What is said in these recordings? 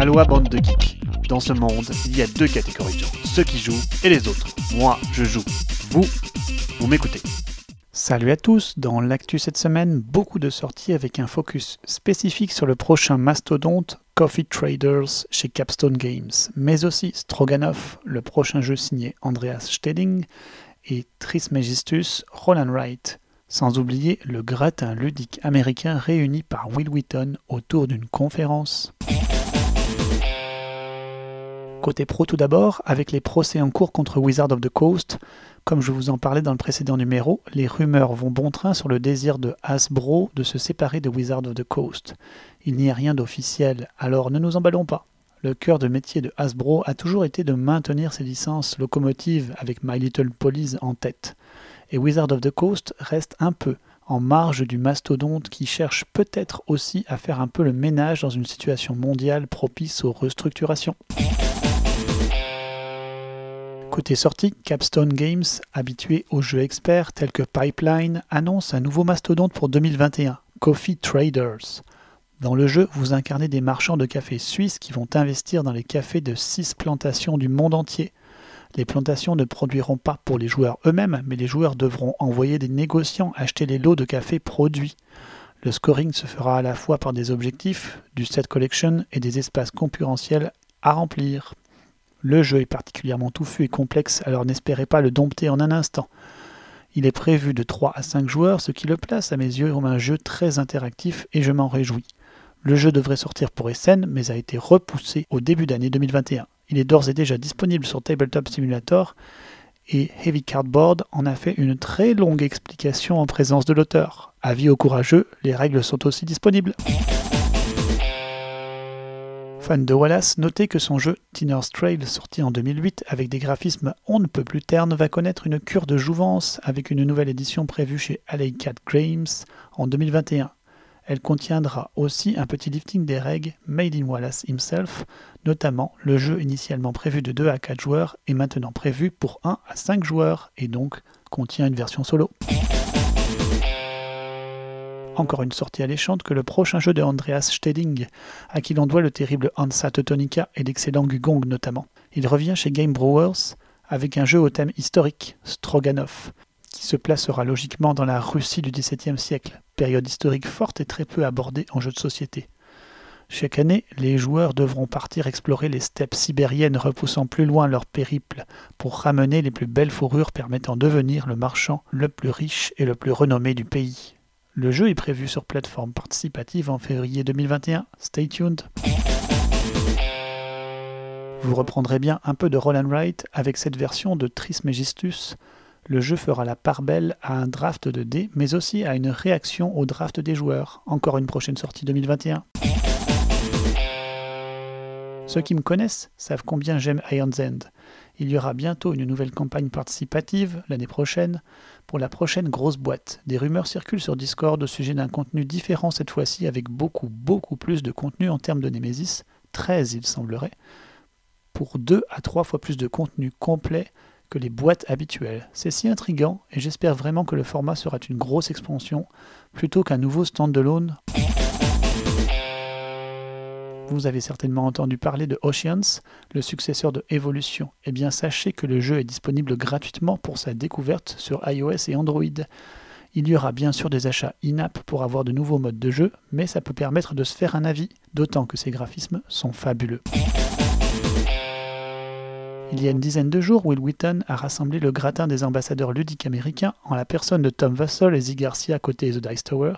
Aloha bande de geeks. Dans ce monde, il y a deux catégories de gens, ceux qui jouent et les autres. Moi, je joue. Vous, vous m'écoutez. Salut à tous, dans l'actu cette semaine, beaucoup de sorties avec un focus spécifique sur le prochain mastodonte Coffee Traders chez Capstone Games, mais aussi Stroganoff, le prochain jeu signé Andreas Steding, et Trismegistus Roland Wright, sans oublier le gratin ludique américain réuni par Will Wheaton autour d'une conférence. Côté pro tout d'abord, avec les procès en cours contre Wizard of the Coast, comme je vous en parlais dans le précédent numéro, les rumeurs vont bon train sur le désir de Hasbro de se séparer de Wizard of the Coast. Il n'y a rien d'officiel, alors ne nous emballons pas. Le cœur de métier de Hasbro a toujours été de maintenir ses licences locomotives avec My Little Police en tête. Et Wizard of the Coast reste un peu en marge du mastodonte qui cherche peut-être aussi à faire un peu le ménage dans une situation mondiale propice aux restructurations. Côté sortie, Capstone Games, habitué aux jeux experts tels que Pipeline, annonce un nouveau mastodonte pour 2021, Coffee Traders. Dans le jeu, vous incarnez des marchands de café suisses qui vont investir dans les cafés de six plantations du monde entier. Les plantations ne produiront pas pour les joueurs eux-mêmes, mais les joueurs devront envoyer des négociants acheter les lots de café produits. Le scoring se fera à la fois par des objectifs, du set collection et des espaces concurrentiels à remplir. Le jeu est particulièrement touffu et complexe, alors n'espérez pas le dompter en un instant. Il est prévu de 3 à 5 joueurs, ce qui le place à mes yeux comme un jeu très interactif et je m'en réjouis. Le jeu devrait sortir pour Essen, mais a été repoussé au début d'année 2021. Il est d'ores et déjà disponible sur Tabletop Simulator et Heavy Cardboard en a fait une très longue explication en présence de l'auteur. Avis aux courageux, les règles sont aussi disponibles. Fan de Wallace, notez que son jeu Tinner's Trail, sorti en 2008 avec des graphismes on ne peut plus ternes, va connaître une cure de jouvence avec une nouvelle édition prévue chez Cat Games en 2021. Elle contiendra aussi un petit lifting des règles Made in Wallace himself, notamment le jeu initialement prévu de 2 à 4 joueurs est maintenant prévu pour 1 à 5 joueurs et donc contient une version solo. Encore une sortie alléchante que le prochain jeu de Andreas Steding, à qui l'on doit le terrible Hansa Teutonica et l'excellent Gugong notamment. Il revient chez Game Brewers avec un jeu au thème historique, Stroganoff, qui se placera logiquement dans la Russie du XVIIe siècle, période historique forte et très peu abordée en jeu de société. Chaque année, les joueurs devront partir explorer les steppes sibériennes repoussant plus loin leur périple pour ramener les plus belles fourrures permettant de devenir le marchand le plus riche et le plus renommé du pays. Le jeu est prévu sur plateforme participative en février 2021. Stay tuned. Vous reprendrez bien un peu de Roll Wright avec cette version de Trismegistus, le jeu fera la part belle à un draft de dés, mais aussi à une réaction au draft des joueurs. Encore une prochaine sortie 2021. Ceux qui me connaissent savent combien j'aime Iron's End. Il y aura bientôt une nouvelle campagne participative l'année prochaine pour la prochaine grosse boîte. Des rumeurs circulent sur Discord au sujet d'un contenu différent cette fois-ci avec beaucoup beaucoup plus de contenu en termes de Nemesis, 13 il semblerait, pour 2 à 3 fois plus de contenu complet que les boîtes habituelles. C'est si intrigant et j'espère vraiment que le format sera une grosse expansion plutôt qu'un nouveau standalone. Vous avez certainement entendu parler de Oceans, le successeur de Evolution. Eh bien, sachez que le jeu est disponible gratuitement pour sa découverte sur iOS et Android. Il y aura bien sûr des achats in-app pour avoir de nouveaux modes de jeu, mais ça peut permettre de se faire un avis, d'autant que ces graphismes sont fabuleux. Il y a une dizaine de jours, Will Wheaton a rassemblé le gratin des ambassadeurs ludiques américains en la personne de Tom Vassell et Zee Garcia côté The Dice Tower,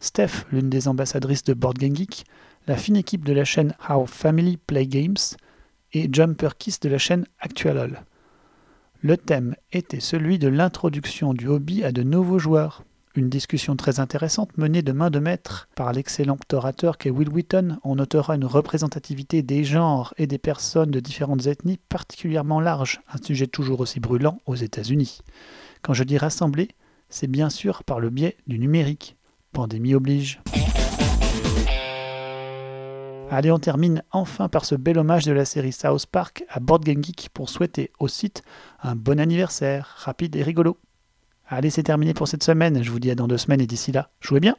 Steph, l'une des ambassadrices de Board Game Geek, la fine équipe de la chaîne How Family Play Games et John Perkis de la chaîne Actualol. Le thème était celui de l'introduction du hobby à de nouveaux joueurs. Une discussion très intéressante menée de main de maître par l'excellent orateur qu'est Will Wheaton. On notera une représentativité des genres et des personnes de différentes ethnies particulièrement large, un sujet toujours aussi brûlant aux États-Unis. Quand je dis rassembler, c'est bien sûr par le biais du numérique. Pandémie oblige. Allez, on termine enfin par ce bel hommage de la série South Park à Board Game Geek pour souhaiter au site un bon anniversaire, rapide et rigolo. Allez, c'est terminé pour cette semaine. Je vous dis à dans deux semaines et d'ici là, jouez bien.